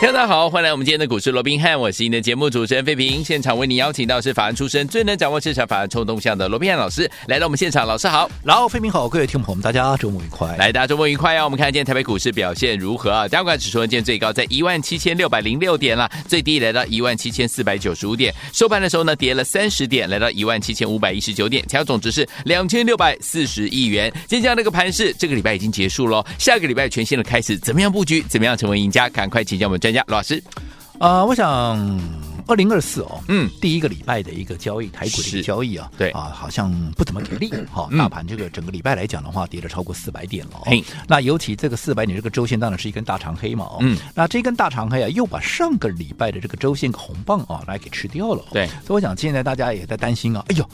大家好，欢迎来我们今天的股市罗宾汉，我是您的节目主持人费平。现场为您邀请到是法案出身、最能掌握市场法案冲动向的罗宾汉老师来到我们现场，老师好，老费平好，各位听众朋友们，大家周末愉快。来，大家周末愉快啊！我们看今天台北股市表现如何啊？加权指数今天最高在一万七千六百零六点了，最低来到一万七千四百九十五点，收盘的时候呢跌了三十点，来到一万七千五百一十九点，成交总值是两千六百四十亿元。今天这个盘势，这个礼拜已经结束了，下个礼拜全新的开始，怎么样布局？怎么样成为赢家？赶快请教我们专家罗老师。啊、呃，我想二零二四哦，嗯，第一个礼拜的一个交易，台股的一个交易啊，对啊，好像不怎么给力 哈。大盘这个整个礼拜来讲的话，跌了超过四百点了。嘿，那尤其这个四百点这个周线当然是一根大长黑嘛。嗯，那这根大长黑啊，又把上个礼拜的这个周线红棒啊来给吃掉了。对，所以我想现在大家也在担心啊，哎呦。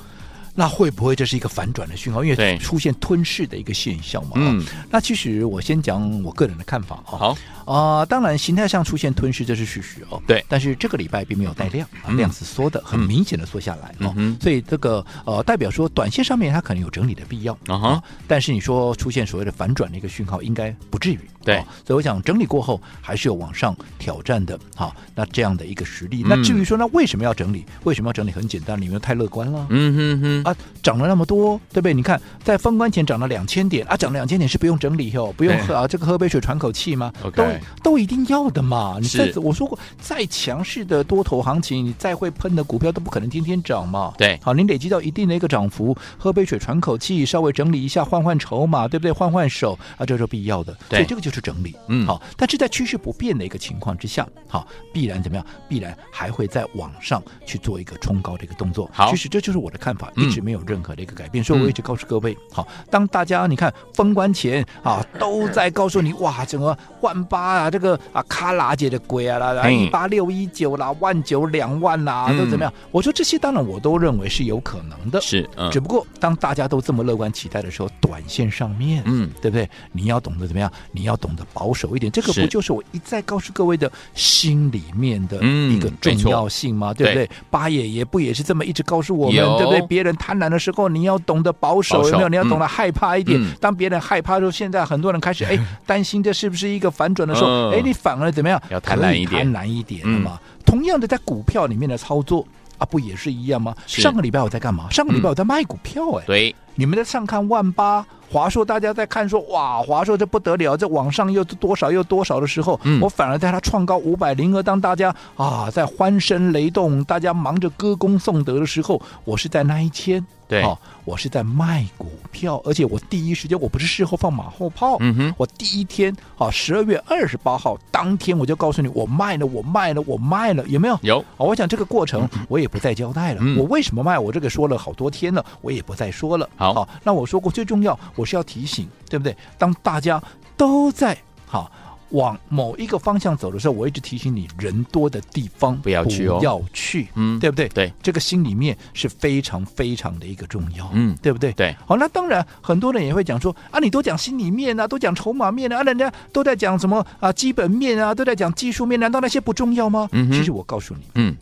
那会不会这是一个反转的讯号？因为出现吞噬的一个现象嘛。嗯，那其实我先讲我个人的看法哈。好啊、呃，当然形态上出现吞噬这是事实哦。对，但是这个礼拜并没有带量，嗯、量是缩的，很明显的缩下来哦。嗯、所以这个呃代表说短线上面它可能有整理的必要啊、哦。但是你说出现所谓的反转的一个讯号，应该不至于。对、哦，所以我想整理过后还是有往上挑战的。好、哦，那这样的一个实力。嗯、那至于说那为什么要整理？为什么要整理？很简单，你们太乐观了。嗯哼哼啊，涨了那么多，对不对？你看在封关前涨了两千点啊，涨了两千点是不用整理哦，不用喝啊，这个喝杯水喘口气吗.都都一定要的嘛。你再我说过，再强势的多头行情，你再会喷的股票都不可能天天涨嘛。对，好，你累积到一定的一个涨幅，喝杯水喘口气，稍微整理一下，换换筹码，对不对？换换手啊，这是必要的。对，所以这个就是整理。嗯，好。但是在趋势不变的一个情况之下，好，必然怎么样？必然还会在往上去做一个冲高的一个动作。好，其实这就是我的看法，嗯、一直没有任何的一个改变。所以我一直告诉各位，好，当大家你看封关前啊，都在告诉你哇，整个万八啊，这个啊卡拉姐的鬼啊啦，一八六一九啦，万九两万啦，都怎么样？我说这些当然我都认为是有可能的，是，嗯、只不过当大家都这么乐观期待的时候，短线上面，嗯，对不对？你要懂得怎么样？你要懂得保守一点。这个不就是我一再告诉各位的心里面的一个重要性吗？嗯、对不对？八爷爷不也是这么一直告诉我们，对不对？别人贪婪的时候，你要懂得保守，保守有没有？你要懂得害怕一点。嗯、当别人害怕的时候，现在很多人开始哎 担心这是不是一个反转的时候，嗯、哎，你反而怎么样？要贪婪一点，贪婪一点嘛。同样的，在股票里面的操作啊，不也是一样吗？上个礼拜我在干嘛？上个礼拜我在卖股票，哎、嗯，对，你们在上看万八。华硕，大家在看说哇，华硕这不得了，这往上又多少又多少的时候，嗯、我反而在它创高五百零二，当大家啊在欢声雷动，大家忙着歌功颂德的时候，我是在那一天。对、哦，我是在卖股票，而且我第一时间我不是事后放马后炮，嗯哼，我第一天啊，十二月二十八号当天我就告诉你，我卖了，我卖了，我卖了，有没有？有。我想这个过程我也不再交代了，嗯、我为什么卖？我这个说了好多天了，我也不再说了。好，好，那我说过最重要，我是要提醒，对不对？当大家都在好。往某一个方向走的时候，我一直提醒你，人多的地方不要去哦，不要去，嗯，对不对？对，这个心里面是非常非常的一个重要，嗯，对不对？对，好，那当然很多人也会讲说啊，你都讲心里面啊，都讲筹码面啊，人家都在讲什么啊，基本面啊，都在讲技术面，难道那些不重要吗？嗯，其实我告诉你，嗯，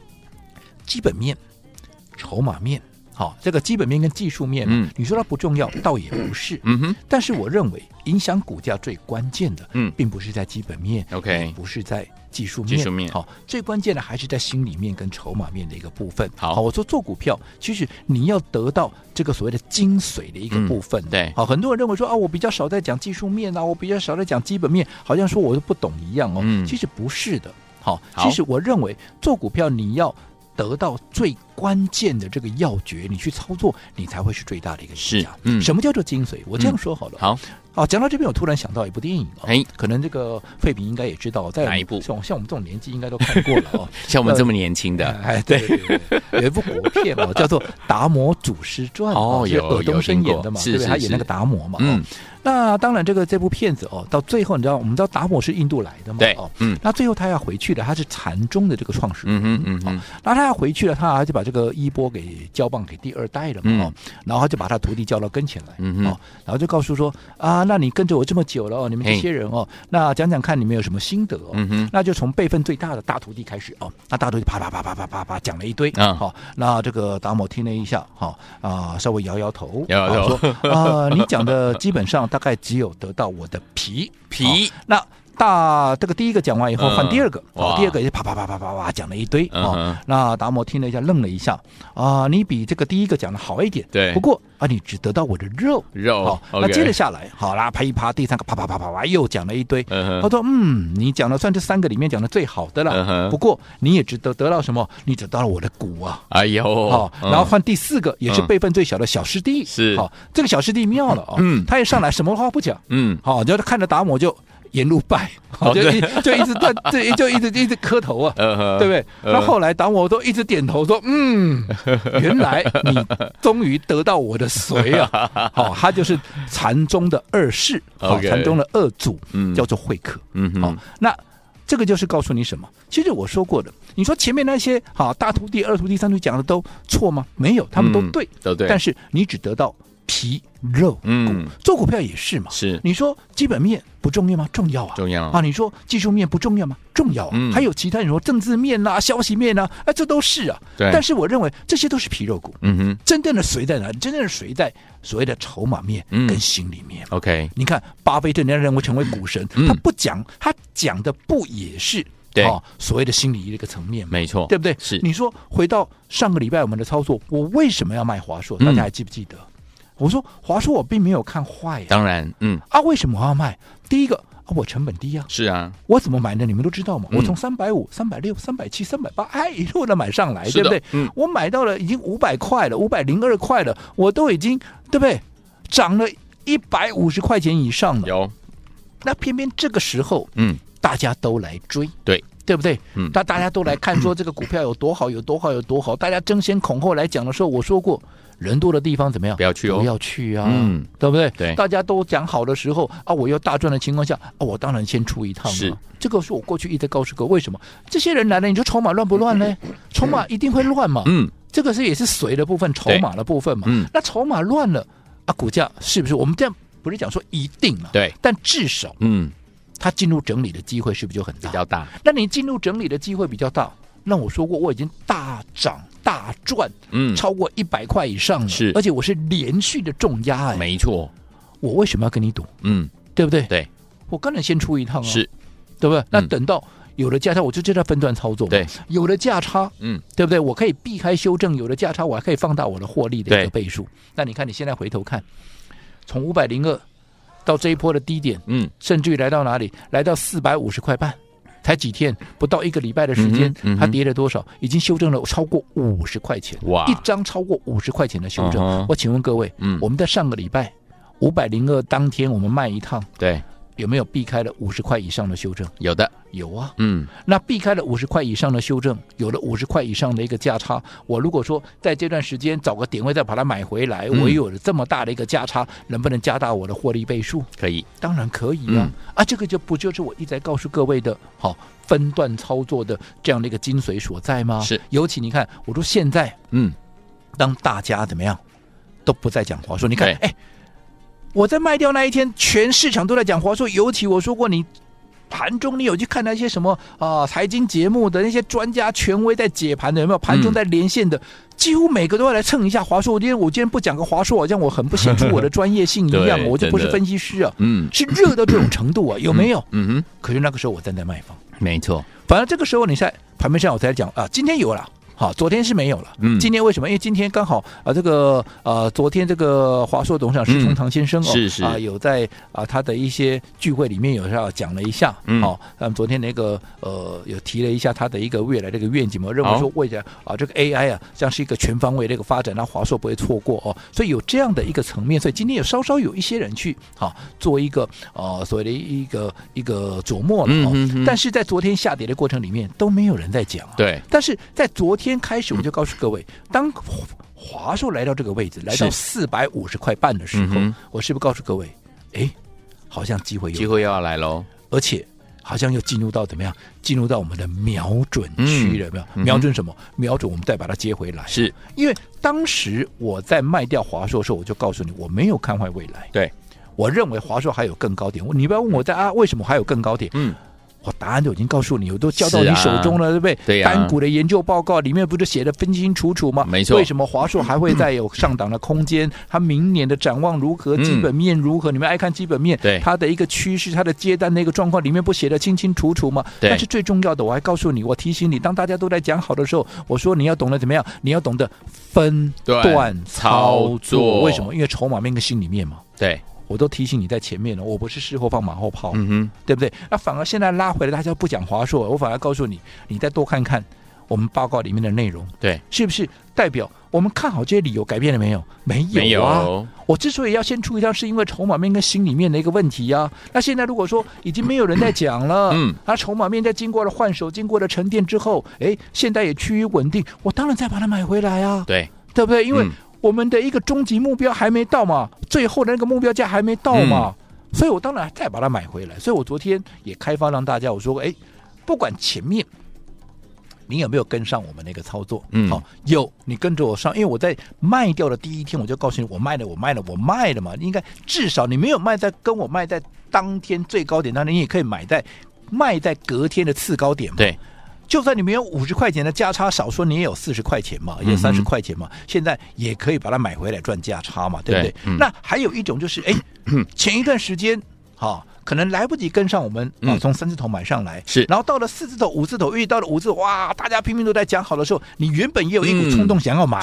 基本面、筹码面。好，这个基本面跟技术面，嗯，你说它不重要，倒也不是，嗯哼。但是我认为，影响股价最关键的，嗯，并不是在基本面，OK，不是在技术面，技术面。好，最关键的还是在心里面跟筹码面的一个部分。好，好，我说做股票，其实你要得到这个所谓的精髓的一个部分。嗯、对，好，很多人认为说啊，我比较少在讲技术面啊，我比较少在讲基本面，好像说我都不懂一样哦。嗯，其实不是的。好，好，其实我认为做股票你要。得到最关键的这个要诀，你去操作，你才会是最大的一个赢家。嗯，什么叫做精髓？我这样说好了。嗯、好，好，讲到这边，我突然想到一部电影哦。哎，可能这个费平应该也知道，在哪一部？像像我们这种年纪，应该都看过了哦。像我们这么年轻的，哎，对对对，对，有一部国片哦，叫做《达摩祖师传》哦，有尔冬升演的嘛，对不对，他演那个达摩嘛。嗯。那当然，这个这部片子哦，到最后你知道，我们知道达摩是印度来的嘛？对，哦，嗯，那最后他要回去了，他是禅宗的这个创始人，嗯嗯嗯，那他要回去了，他就把这个衣钵给交棒给第二代了嘛，哦，然后他就把他徒弟叫到跟前来，嗯哦，然后就告诉说啊，那你跟着我这么久了哦，你们这些人哦，那讲讲看你们有什么心得哦，嗯哼，那就从辈分最大的大徒弟开始哦，那大徒弟啪啪啪啪啪啪啪讲了一堆，啊，好，那这个达摩听了一下，哦啊，稍微摇摇头，摇摇头，说啊，你讲的基本上大概只有得到我的皮皮，那。大这个第一个讲完以后，换第二个，哦，第二个也啪啪啪啪啪啪讲了一堆啊。那达摩听了一下，愣了一下啊，你比这个第一个讲的好一点，对。不过啊，你只得到我的肉肉。好，那接着下来，好啦，啪一啪，第三个啪啪啪啪啪又讲了一堆。他说，嗯，你讲的算这三个里面讲的最好的了。不过你也只得得到什么？你得到了我的骨啊。哎呦，好，然后换第四个，也是辈分最小的小师弟。是，好，这个小师弟妙了啊。嗯，他一上来什么话不讲。嗯，好，就是看着达摩就。沿路拜，就一就一直在，就就一直一直磕头啊，对不对？那后来当我都一直点头说，嗯，原来你终于得到我的髓啊！好，他就是禅宗的二世，好，禅宗的二祖，叫做慧可。嗯，好，那这个就是告诉你什么？其实我说过的，你说前面那些好大徒弟、二徒弟、三徒弟讲的都错吗？没有，他们都对，都对。但是你只得到。皮肉，嗯，做股票也是嘛，是你说基本面不重要吗？重要啊，重要啊。你说技术面不重要吗？重要啊。嗯，还有其他你说政治面啊、消息面啊，哎，这都是啊。对。但是我认为这些都是皮肉股。嗯哼。真正的谁在哪里？真正的谁在所谓的筹码面跟心里面？OK。你看巴菲特人家认为成为股神，他不讲，他讲的不也是对所谓的心理的一个层面？没错，对不对？是。你说回到上个礼拜我们的操作，我为什么要卖华硕？大家还记不记得？我说华硕我并没有看坏呀，当然，嗯啊，为什么我要卖？第一个啊，我成本低啊，是啊，我怎么买的？你们都知道嘛，我从三百五、三百六、三百七、三百八，哎，一路的买上来，对不对？嗯，我买到了已经五百块了，五百零二块了，我都已经对不对？涨了一百五十块钱以上了。有，那偏偏这个时候，嗯，大家都来追，对对不对？嗯，那大家都来看说这个股票有多好，有多好，有多好，大家争先恐后来讲的时候，我说过。人多的地方怎么样？不要去哦，不要去啊，嗯，对不对？对，大家都讲好的时候啊，我要大赚的情况下啊，我当然先出一趟。是，这个是我过去一直告诉过，为什么这些人来了，你说筹码乱不乱呢？筹码一定会乱嘛。嗯，这个是也是随的部分，筹码的部分嘛。嗯，那筹码乱了啊，股价是不是？我们这样不是讲说一定嘛？对，但至少，嗯，它进入整理的机会是不是就很大？比较大。那你进入整理的机会比较大，那我说过我已经大涨。大赚，嗯，超过一百块以上了，是，而且我是连续的重压，哎，没错，我为什么要跟你赌？嗯，对不对？对，我当然先出一趟啊，是，对不对？那等到有了价差，我就叫它分段操作，对，有了价差，嗯，对不对？我可以避开修正，有了价差，我还可以放大我的获利的一个倍数。那你看，你现在回头看，从五百零二到这一波的低点，嗯，甚至于来到哪里？来到四百五十块半。才几天，不到一个礼拜的时间，嗯嗯、它跌了多少？已经修正了超过五十块钱，哇！一张超过五十块钱的修正。Uh 我请问各位，嗯，我们在上个礼拜五百零二当天，我们卖一趟，对。有没有避开了五十块以上的修正？有的，有啊。嗯，那避开了五十块以上的修正，有了五十块以上的一个价差。我如果说在这段时间找个点位再把它买回来，嗯、我有了这么大的一个价差，能不能加大我的获利倍数？可以，当然可以啊。嗯、啊，这个就不就是我一直在告诉各位的，好、哦、分段操作的这样的一个精髓所在吗？是。尤其你看，我说现在，嗯，当大家怎么样都不再讲话，说你看，哎。我在卖掉那一天，全市场都在讲华硕。尤其我说过，你盘中你有去看那些什么啊财经节目的那些专家权威在解盘的，有没有？盘中在连线的，嗯、几乎每个都要来蹭一下华硕。我今天我今天不讲个华硕，好像我很不显出我的专业性一样，我就不是分析师啊。嗯，是热到这种程度啊，有没有？嗯哼。可是那个时候我站在卖方，没错。反正这个时候你在盘面上我才讲啊，今天有了。好，昨天是没有了。嗯，今天为什么？因为今天刚好啊，这个呃，昨天这个华硕董事长石崇堂先生哦，是是啊，有在啊他的一些聚会里面有要讲了一下。嗯，好，那么昨天那个呃，有提了一下他的一个未来的一个愿景嘛，认为说未来啊，这个 AI 啊，将是一个全方位的一个发展，那华硕不会错过哦。所以有这样的一个层面，所以今天也稍稍有一些人去啊，做一个呃所谓的一个一个琢磨了。嗯，但是在昨天下跌的过程里面都没有人在讲。对，但是在昨天。天开始我就告诉各位，当华硕来到这个位置，来到四百五十块半的时候，我是不是告诉各位，哎，好像机会有机会又要来喽，而且好像又进入到怎么样？进入到我们的瞄准区了，有没有？瞄准什么？瞄准我们再把它接回来。是因为当时我在卖掉华硕的时候，我就告诉你，我没有看坏未来。对，我认为华硕还有更高点。你不要问我在啊，为什么还有更高点？嗯。我答案都已经告诉你，我都交到你手中了，啊、对不对？对呀、啊。单股的研究报告里面不是写的分清楚楚吗？没错。为什么华硕还会再有上档的空间？它明年的展望如何？基本面如何？嗯、你们爱看基本面？对。它的一个趋势，它的接单的一个状况里面不写的清清楚楚吗？对。但是最重要的，我还告诉你，我提醒你，当大家都在讲好的时候，我说你要懂得怎么样？你要懂得分段操作。为什么？因为筹码面跟心里面嘛。对。我都提醒你在前面了，我不是事后放马后炮，嗯哼，对不对？那反而现在拉回来，大家不讲华硕，我反而告诉你，你再多看看我们报告里面的内容，对，是不是代表我们看好这些理由改变了没有？没有啊！有我之所以要先出一张，是因为筹码面跟心里面的一个问题啊。那现在如果说已经没有人在讲了，嗯，那筹码面在经过了换手、经过了沉淀之后，哎，现在也趋于稳定，我当然再把它买回来啊，对，对不对？因为、嗯我们的一个终极目标还没到嘛，最后的那个目标价还没到嘛，嗯、所以我当然再把它买回来。所以我昨天也开发让大家我说，哎，不管前面你有没有跟上我们那个操作，嗯，好，有你跟着我上，因为我在卖掉的第一天我就告诉你，我卖了，我卖了，我卖了嘛。应该至少你没有卖在跟我卖在当天最高点，那你也可以买在卖在隔天的次高点嘛。对。就算你没有五十块钱的价差，少说你也有四十块钱嘛，也有三十块钱嘛，嗯、现在也可以把它买回来赚价差嘛，对不对？对嗯、那还有一种就是，哎，前一段时间哈、哦，可能来不及跟上我们啊，从三字头买上来，是、嗯，然后到了四字头、五字头，遇到了五字头，哇，大家拼命都在讲好的时候，你原本也有一股冲动想要买，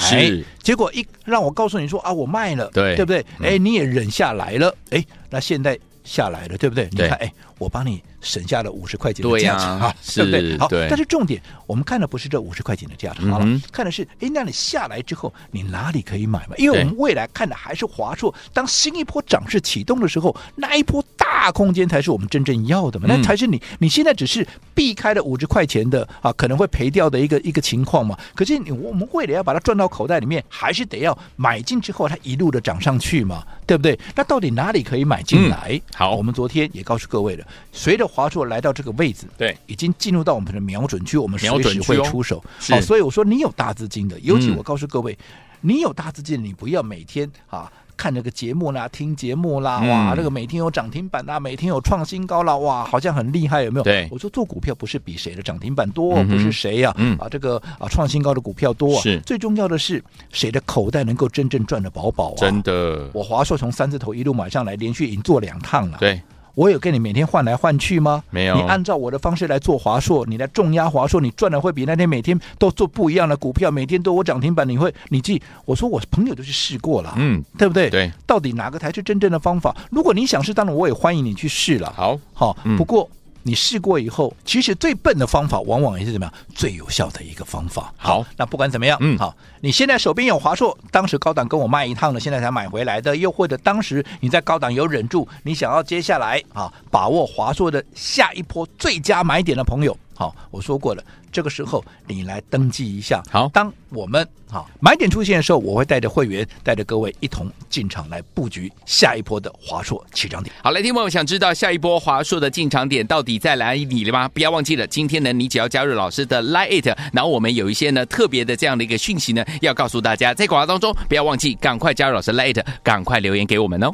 结果一让我告诉你说啊，我卖了，对，对不对？哎，你也忍下来了，哎，那现在下来了，对不对？对你看，哎。我帮你省下了五十块钱的价差，啊、对不对？好，对但是重点，我们看的不是这五十块钱的价差了，嗯、看的是，哎，那你下来之后，你哪里可以买嘛？因为我们未来看的还是华硕，当新一波涨势启动的时候，那一波大空间才是我们真正要的嘛，嗯、那才是你你现在只是避开了五十块钱的啊，可能会赔掉的一个一个情况嘛。可是你我们为了要把它赚到口袋里面，还是得要买进之后，它一路的涨上去嘛，对不对？那到底哪里可以买进来？嗯、好，我们昨天也告诉各位了，随着华。硕来到这个位置，对，已经进入到我们的瞄准区，我们随时会出手。好、哦，所以我说你有大资金的，尤其我告诉各位，嗯、你有大资金，你不要每天啊看这个节目啦，听节目啦，嗯、哇，这个每天有涨停板啦，每天有创新高啦，哇，好像很厉害，有没有？对，我说做股票不是比谁的涨停板多，嗯、不是谁呀、啊，嗯、啊，这个啊创新高的股票多啊，是最重要的是谁的口袋能够真正赚的饱饱啊？真的，我华硕从三字头一路买上来，连续已经做两趟了，对。我有跟你每天换来换去吗？没有。你按照我的方式来做华硕，你来重压华硕，你赚的会比那天每天都做不一样的股票，每天都我涨停板，你会你记，我说我朋友都去试过了，嗯，对不对？对。到底哪个才是真正的方法？如果你想试，当然我也欢迎你去试了。好，好，不过。嗯你试过以后，其实最笨的方法，往往也是怎么样最有效的一个方法。好，那不管怎么样，嗯，好，你现在手边有华硕，当时高档跟我卖一趟了，现在才买回来的，又或者当时你在高档有忍住，你想要接下来啊把握华硕的下一波最佳买点的朋友。好，我说过了，这个时候你来登记一下。好，当我们好买点出现的时候，我会带着会员，带着各位一同进场来布局下一波的华硕起涨点。好，来听众朋友想知道下一波华硕的进场点到底在哪里了吗？不要忘记了，今天呢，你只要加入老师的 Line It，然后我们有一些呢特别的这样的一个讯息呢，要告诉大家，在广告当中不要忘记，赶快加入老师 Line It，赶快留言给我们哦。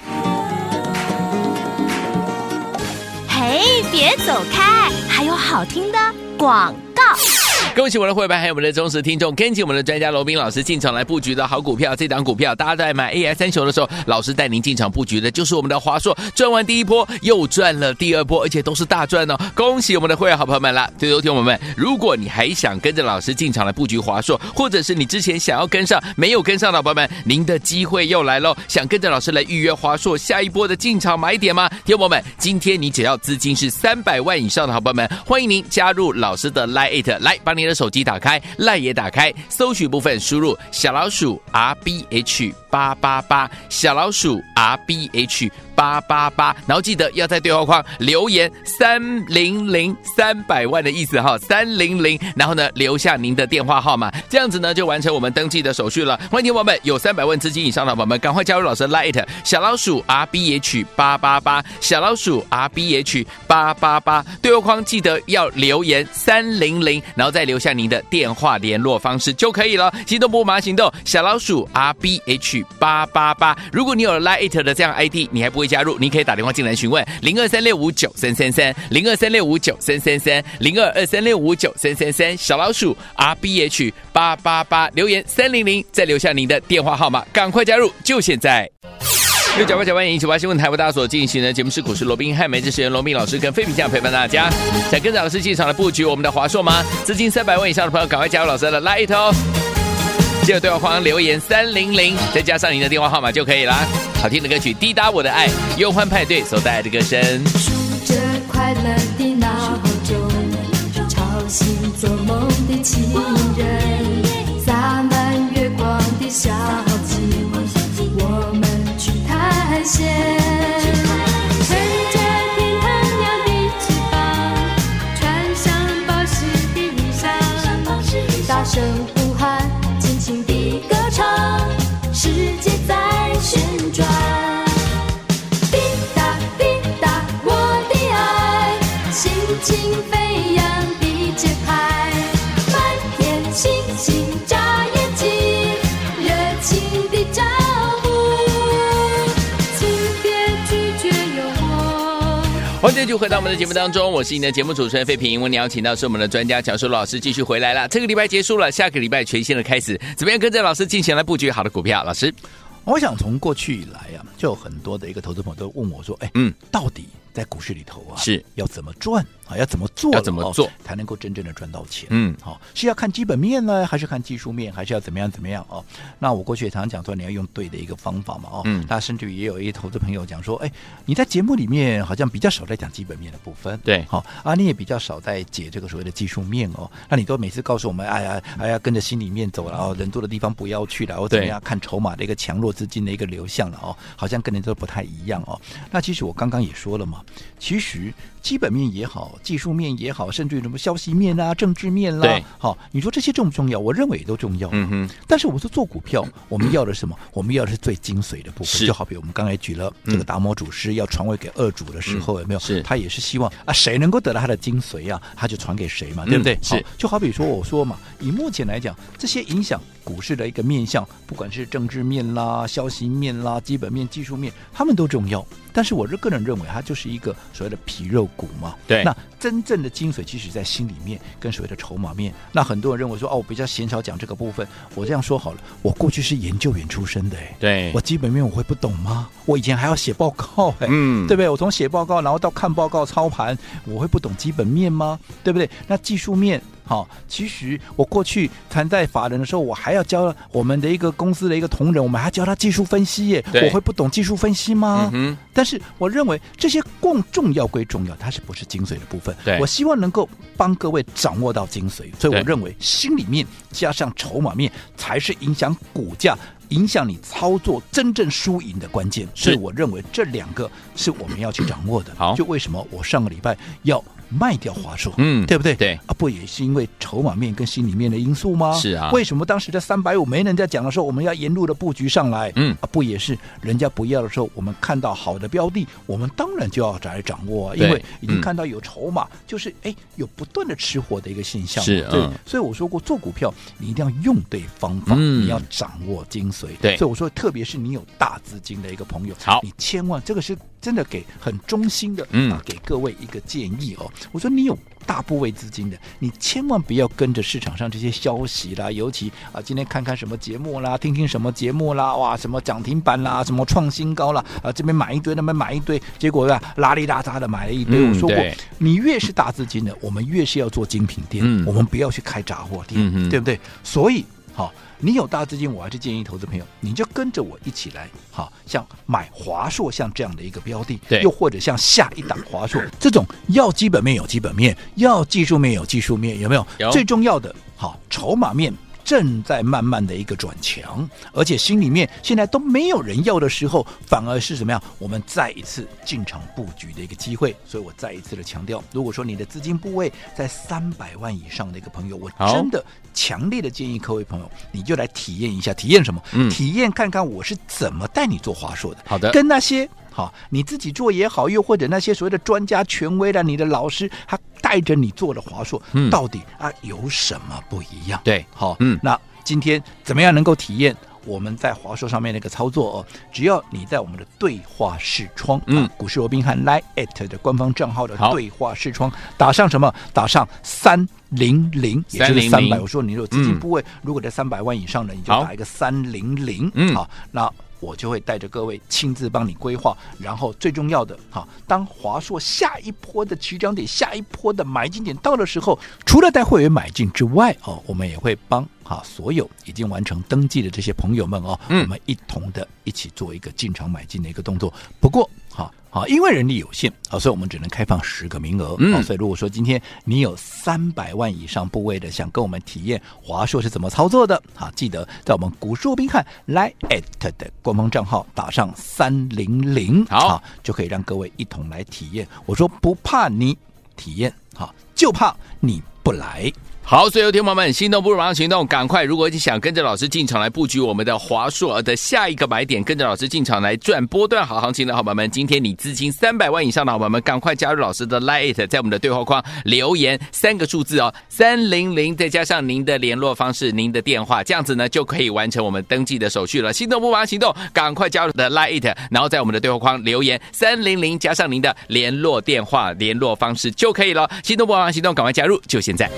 嘿，别走开，还有好听的广。恭喜我们的会员，还有我们的忠实听众，跟紧我们的专家罗宾老师进场来布局的好股票。这档股票，大家在买 AI 三雄的时候，老师带您进场布局的就是我们的华硕。赚完第一波，又赚了第二波，而且都是大赚哦！恭喜我们的会员好朋友们啦！最后听我们，如果你还想跟着老师进场来布局华硕，或者是你之前想要跟上没有跟上的朋友们，您的机会又来喽！想跟着老师来预约华硕下一波的进场买点吗？听友们，今天你只要资金是三百万以上的好朋友们，欢迎您加入老师的 Lite 来帮您。的手机打开赖也打开，搜寻部分输入小老鼠 R B H 八八八，小老鼠 R B H。八八八，然后记得要在对话框留言三零零三百万的意思哈，三零零，然后呢留下您的电话号码，这样子呢就完成我们登记的手续了。欢迎听友们有三百万资金以上的宝宝们，赶快加入老师 Light 小老鼠 R B H 八八八，小老鼠 R B H 八八八，对话框记得要留言三零零，然后再留留下您的电话联络方式就可以了。行动不马行动，小老鼠 R B H 八八八。如果你有了 Lite 的这样 ID，你还不会。加入，您可以打电话进来询问零二三六五九三三三零二三六五九三三三零二二三六五九三三三小老鼠 R B H 八八八留言三零零，再留下您的电话号码，赶快加入，就现在！六九八九万一九八新闻台为大家所进行的节目是股市罗宾汉，每日是由罗宾老师跟费平酱陪伴大家，想跟着老师进场的布局我们的华硕吗？资金三百万以上的朋友，赶快加入老师的 Lite 哦！记得对话框留言三零零，再加上您的电话号码就可以啦。好听的歌曲《滴答我的爱》，忧欢派对所带来的歌声。醒做梦的情人，探险。欢迎继续回到我们的节目当中，我是你的节目主持人费平。我们邀请到是我们的专家乔叔老师继续回来了。这个礼拜结束了，下个礼拜全新的开始，怎么样跟着老师进行来布局好的股票？老师，我想从过去以来啊，就有很多的一个投资朋友都问我说：“哎，嗯，到底在股市里头啊，是要怎么赚？”啊，要怎么做？要怎么做才能够真正的赚到钱？嗯，好，是要看基本面呢，还是看技术面，还是要怎么样怎么样哦？那我过去也常常讲说，你要用对的一个方法嘛，哦，嗯，那甚至于也有一些投资朋友讲说，哎，你在节目里面好像比较少在讲基本面的部分，对，好啊，你也比较少在解这个所谓的技术面哦，那你都每次告诉我们，哎呀，哎呀，跟着心里面走，了哦人多的地方不要去了，然后怎么样看筹码的一个强弱资金的一个流向了哦，好像跟人都不太一样哦。那其实我刚刚也说了嘛，其实。基本面也好，技术面也好，甚至于什么消息面啊、政治面啦，对，好，你说这些重不重要？我认为也都重要。嗯哼。但是我说做股票，我们要的是什么？我们要的是最精髓的部分。就好比我们刚才举了这个达摩祖师要传位给二主的时候，有没有？是。他也是希望啊，谁能够得到他的精髓啊，他就传给谁嘛，对不对？是。就好比说我说嘛，以目前来讲，这些影响股市的一个面向，不管是政治面啦、消息面啦、基本面、技术面，他们都重要。但是我是个人认为，它就是一个所谓的皮肉股嘛。对。那真正的精髓，其实在心里面，跟所谓的筹码面。那很多人认为说，哦，我比较嫌少讲这个部分。我这样说好了，我过去是研究员出身的，哎，对。我基本面我会不懂吗？我以前还要写报告，哎，嗯，对不对？我从写报告，然后到看报告、操盘，我会不懂基本面吗？对不对？那技术面。好，其实我过去谈在法人的时候，我还要教我们的一个公司的一个同仁，我们还教他技术分析耶。我会不懂技术分析吗？嗯，但是我认为这些共重要归重要，它是不是精髓的部分？对，我希望能够帮各位掌握到精髓，所以我认为心里面加上筹码面才是影响股价、影响你操作真正输赢的关键。所以我认为这两个是我们要去掌握的。好，就为什么我上个礼拜要。卖掉华硕，嗯，对不对？对啊，不也是因为筹码面跟心里面的因素吗？是啊。为什么当时在三百五没人在讲的时候，我们要沿路的布局上来？嗯啊，不也是人家不要的时候，我们看到好的标的，我们当然就要来掌握啊，因为已经看到有筹码，嗯、就是哎有不断的吃货的一个现象。是，对、嗯。所以我说过，做股票你一定要用对方法，嗯、你要掌握精髓。对。所以我说，特别是你有大资金的一个朋友，好，你千万这个是。真的给很衷心的啊，给各位一个建议哦。我说你有大部位资金的，你千万不要跟着市场上这些消息啦，尤其啊，今天看看什么节目啦，听听什么节目啦，哇，什么涨停板啦，什么创新高啦，啊，这边买一堆，那边买一堆，结果啊，拉里拉杂的买了一堆。我说过，你越是大资金的，我们越是要做精品店，我们不要去开杂货店，对不对？所以。好，你有大资金，我还是建议投资朋友，你就跟着我一起来，好，像买华硕像这样的一个标的，对，又或者像下一档华硕这种，要基本面有基本面，要技术面有技术面，有没有？有。最重要的，好，筹码面。正在慢慢的一个转强，而且心里面现在都没有人要的时候，反而是怎么样？我们再一次进场布局的一个机会。所以我再一次的强调，如果说你的资金部位在三百万以上的一个朋友，我真的强烈的建议各位朋友，你就来体验一下，体验什么？嗯，体验看看我是怎么带你做华硕的。好的，跟那些。好，你自己做也好，又或者那些所谓的专家权威的，你的老师他带着你做的华硕，嗯，到底啊有什么不一样？对，好，嗯，那今天怎么样能够体验我们在华硕上面的一个操作哦？只要你在我们的对话视窗，嗯，股市罗宾汉 Line@ 的官方账号的对话视窗，打上什么？打上三零零，也就是三百。我说你有资金部位，嗯，如果在三百万以上的，你就打一个三零零，嗯，好，那。我就会带着各位亲自帮你规划，然后最重要的哈，当华硕下一波的起涨点、下一波的买进点到的时候，除了带会员买进之外哦，我们也会帮哈所有已经完成登记的这些朋友们哦，嗯、我们一同的一起做一个进场买进的一个动作。不过哈。啊，因为人力有限，啊，所以我们只能开放十个名额。嗯，所以如果说今天你有三百万以上部位的，想跟我们体验华硕是怎么操作的，啊，记得在我们股市罗宾汉 Line@ 的官方账号打上三零零，好，就可以让各位一同来体验。我说不怕你体验，好，就怕你不来。好，所以有听友们，心动不如马上行动，赶快！如果你想跟着老师进场来布局我们的华硕的下一个买点，跟着老师进场来赚波段好行情的好朋友们，今天你资金三百万以上的好朋友们，赶快加入老师的 Line，在我们的对话框留言三个数字哦，三零零，再加上您的联络方式、您的电话，这样子呢就可以完成我们登记的手续了。心动不马上行动，赶快加入的 Line，然后在我们的对话框留言三零零，加上您的联络电话、联络方式就可以了。心动不马上行动，赶快加入，就现在。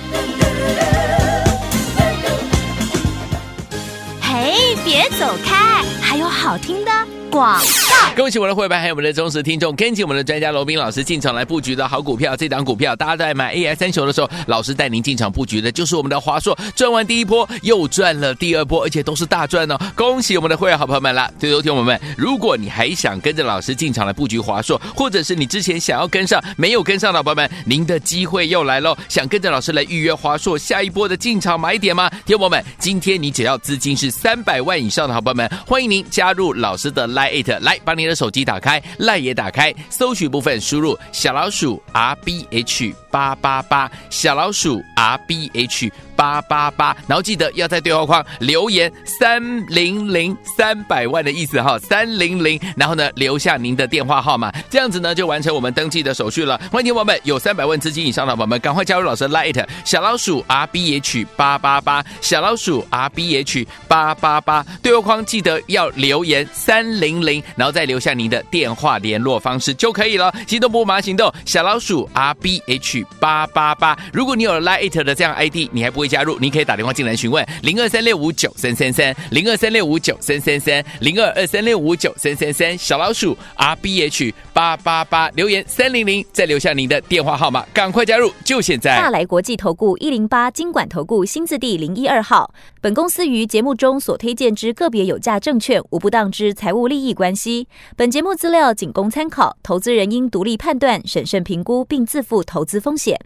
嘿，别走开，还有好听的广告，恭喜我们的会员，还有我们的忠实听众，跟紧我们的专家罗宾老师进场来布局的好股票。这档股票，大家在买 AI 三雄的时候，老师带您进场布局的，就是我们的华硕。赚完第一波，又赚了第二波，而且都是大赚哦！恭喜我们的会员好朋友们啦！最后听我们，如果你还想跟着老师进场来布局华硕，或者是你之前想要跟上没有跟上的宝宝们，您的机会又来喽！想跟着老师来预约华硕下一波的进场买点吗？听友们，今天你只要资金是三百万以上的好朋友们，欢迎您加入老师的。Line 来，把你的手机打开，Line 也打开，搜取部分输入小老鼠 R B H 八八八，小老鼠 R B H。八八八，然后记得要在对话框留言三零零三百万的意思哈，三零零，然后呢留下您的电话号码，这样子呢就完成我们登记的手续了。欢迎听友们有三百万资金以上的宝宝们，赶快加入老师的 Lite 小老鼠 R B H 八八八，小老鼠 R B H 八八八，对话框记得要留言三零零，然后再留下您的电话联络方式就可以了。行动不马行动，小老鼠 R B H 八八八。如果你有了 Lite 的这样 ID，你还不会。加入，您可以打电话进来询问零二三六五九三三三零二三六五九三三三零二二三六五九三三三小老鼠 R B H 八八八留言三零零，再留下您的电话号码，赶快加入，就现在！大来国际投顾一零八金管投顾新字第零一二号，本公司于节目中所推荐之个别有价证券无不当之财务利益关系，本节目资料仅供参考，投资人应独立判断、审慎评估并自负投资风险。